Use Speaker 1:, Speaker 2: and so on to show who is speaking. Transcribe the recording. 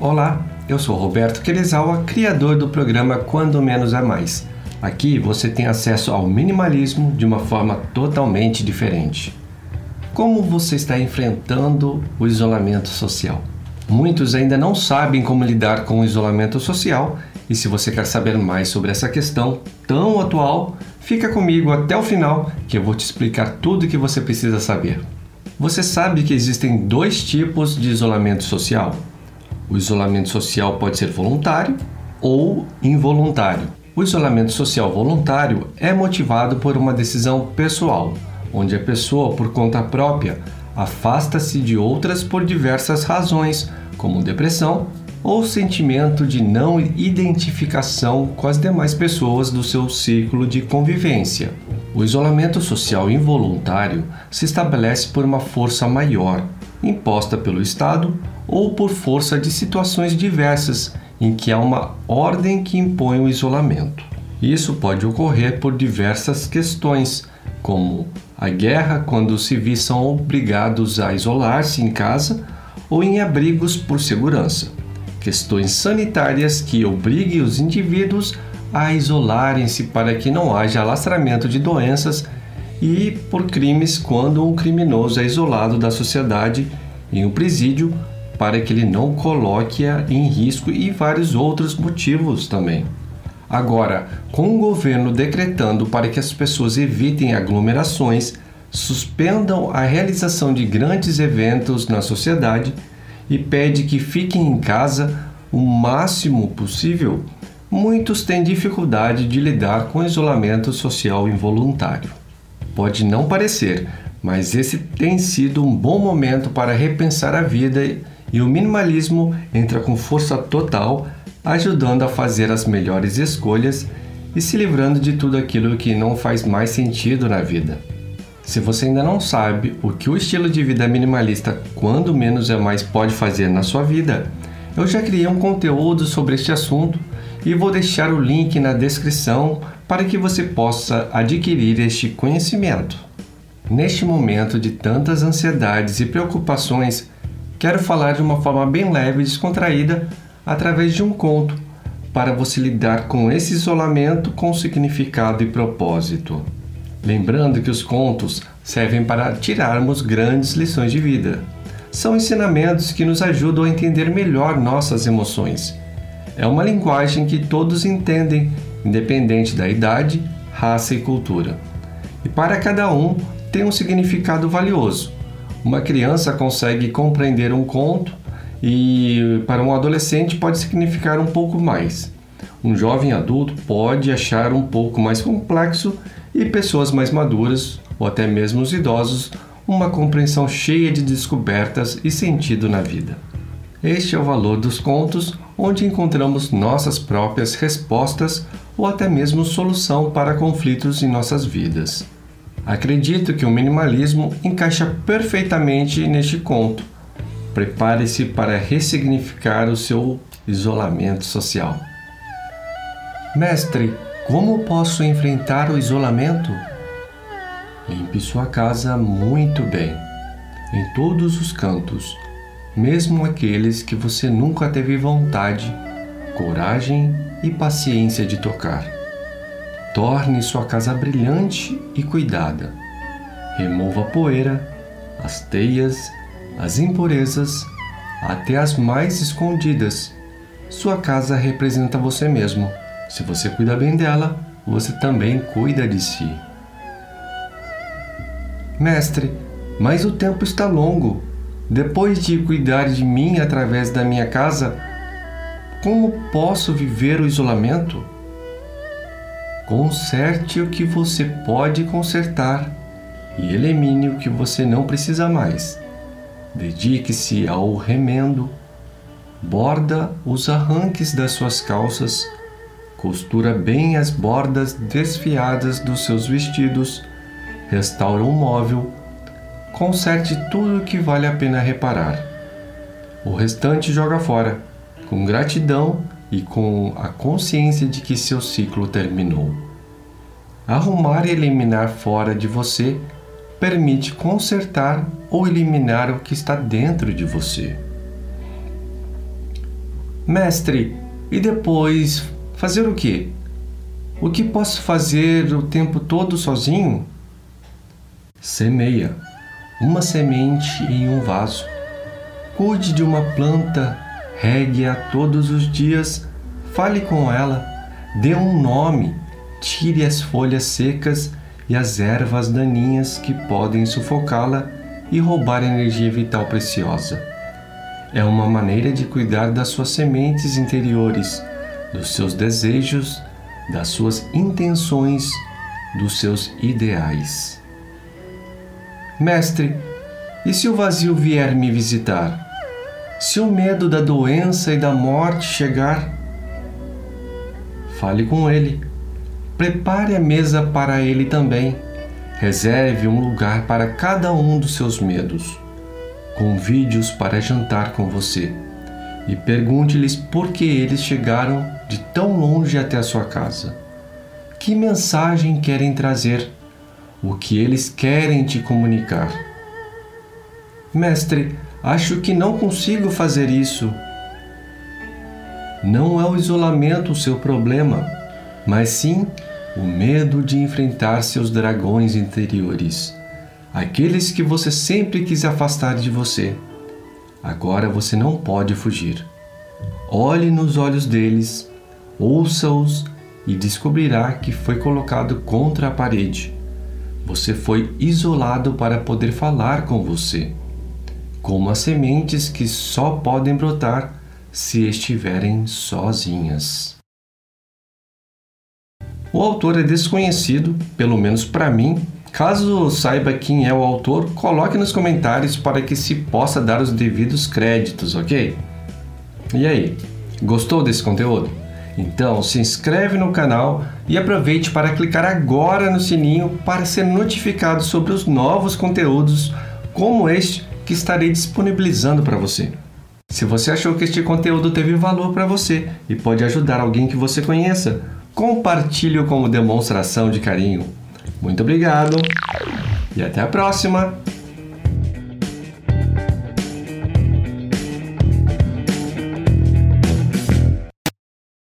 Speaker 1: Olá, eu sou Roberto Querezawa, criador do programa Quando Menos é Mais. Aqui você tem acesso ao minimalismo de uma forma totalmente diferente. Como você está enfrentando o isolamento social? Muitos ainda não sabem como lidar com o isolamento social, e se você quer saber mais sobre essa questão tão atual, fica comigo até o final que eu vou te explicar tudo o que você precisa saber. Você sabe que existem dois tipos de isolamento social? O isolamento social pode ser voluntário ou involuntário. O isolamento social voluntário é motivado por uma decisão pessoal, onde a pessoa, por conta própria, afasta-se de outras por diversas razões, como depressão ou sentimento de não identificação com as demais pessoas do seu ciclo de convivência. O isolamento social involuntário se estabelece por uma força maior, imposta pelo Estado ou por força de situações diversas em que há uma ordem que impõe o isolamento. Isso pode ocorrer por diversas questões, como a guerra, quando os civis são obrigados a isolar-se em casa ou em abrigos por segurança. Questões sanitárias que obriguem os indivíduos a isolarem-se para que não haja alastramento de doenças e por crimes quando um criminoso é isolado da sociedade em um presídio para que ele não coloque-a em risco e vários outros motivos também. Agora, com o governo decretando para que as pessoas evitem aglomerações, suspendam a realização de grandes eventos na sociedade e pede que fiquem em casa o máximo possível, muitos têm dificuldade de lidar com o isolamento social involuntário. Pode não parecer, mas esse tem sido um bom momento para repensar a vida e o minimalismo entra com força total ajudando a fazer as melhores escolhas e se livrando de tudo aquilo que não faz mais sentido na vida. Se você ainda não sabe o que o estilo de vida minimalista, quando menos é mais, pode fazer na sua vida, eu já criei um conteúdo sobre este assunto e vou deixar o link na descrição para que você possa adquirir este conhecimento. Neste momento de tantas ansiedades e preocupações, quero falar de uma forma bem leve e descontraída através de um conto, para você lidar com esse isolamento com significado e propósito. Lembrando que os contos servem para tirarmos grandes lições de vida. São ensinamentos que nos ajudam a entender melhor nossas emoções. É uma linguagem que todos entendem, independente da idade, raça e cultura. E para cada um tem um significado valioso. Uma criança consegue compreender um conto e para um adolescente pode significar um pouco mais. Um jovem adulto pode achar um pouco mais complexo e pessoas mais maduras, ou até mesmo os idosos, uma compreensão cheia de descobertas e sentido na vida. Este é o valor dos contos, onde encontramos nossas próprias respostas ou até mesmo solução para conflitos em nossas vidas. Acredito que o minimalismo encaixa perfeitamente neste conto Prepare-se para ressignificar o seu isolamento social. Mestre, como posso enfrentar o isolamento? Limpe sua casa muito bem, em todos os cantos, mesmo aqueles que você nunca teve vontade, coragem e paciência de tocar. Torne sua casa brilhante e cuidada. Remova a poeira, as teias as impurezas, até as mais escondidas. Sua casa representa você mesmo. Se você cuida bem dela, você também cuida de si. Mestre, mas o tempo está longo. Depois de cuidar de mim através da minha casa, como posso viver o isolamento? Conserte o que você pode consertar e elimine o que você não precisa mais. Dedique-se ao remendo, borda os arranques das suas calças, costura bem as bordas desfiadas dos seus vestidos, restaura um móvel, conserte tudo o que vale a pena reparar. O restante joga fora, com gratidão e com a consciência de que seu ciclo terminou. Arrumar e eliminar fora de você permite consertar ou eliminar o que está dentro de você. Mestre, e depois fazer o quê? O que posso fazer o tempo todo sozinho? Semeia uma semente em um vaso. Cuide de uma planta, regue-a todos os dias, fale com ela, dê um nome, tire as folhas secas e as ervas daninhas que podem sufocá-la e roubar energia vital preciosa. É uma maneira de cuidar das suas sementes interiores, dos seus desejos, das suas intenções, dos seus ideais. Mestre, e se o vazio vier me visitar? Se o medo da doença e da morte chegar? Fale com ele. Prepare a mesa para ele também. Reserve um lugar para cada um dos seus medos. Convide-os para jantar com você e pergunte-lhes por que eles chegaram de tão longe até a sua casa. Que mensagem querem trazer? o que eles querem te comunicar. Mestre, acho que não consigo fazer isso. Não é o isolamento o seu problema, mas sim o medo de enfrentar seus dragões interiores, aqueles que você sempre quis afastar de você. Agora você não pode fugir. Olhe nos olhos deles, ouça-os e descobrirá que foi colocado contra a parede você foi isolado para poder falar com você, como as sementes que só podem brotar se estiverem sozinhas. O autor é desconhecido, pelo menos para mim. Caso saiba quem é o autor, coloque nos comentários para que se possa dar os devidos créditos, ok? E aí, gostou desse conteúdo? Então, se inscreve no canal e aproveite para clicar agora no sininho para ser notificado sobre os novos conteúdos como este que estarei disponibilizando para você. Se você achou que este conteúdo teve valor para você e pode ajudar alguém que você conheça, compartilhe-o como demonstração de carinho. Muito obrigado e até a próxima!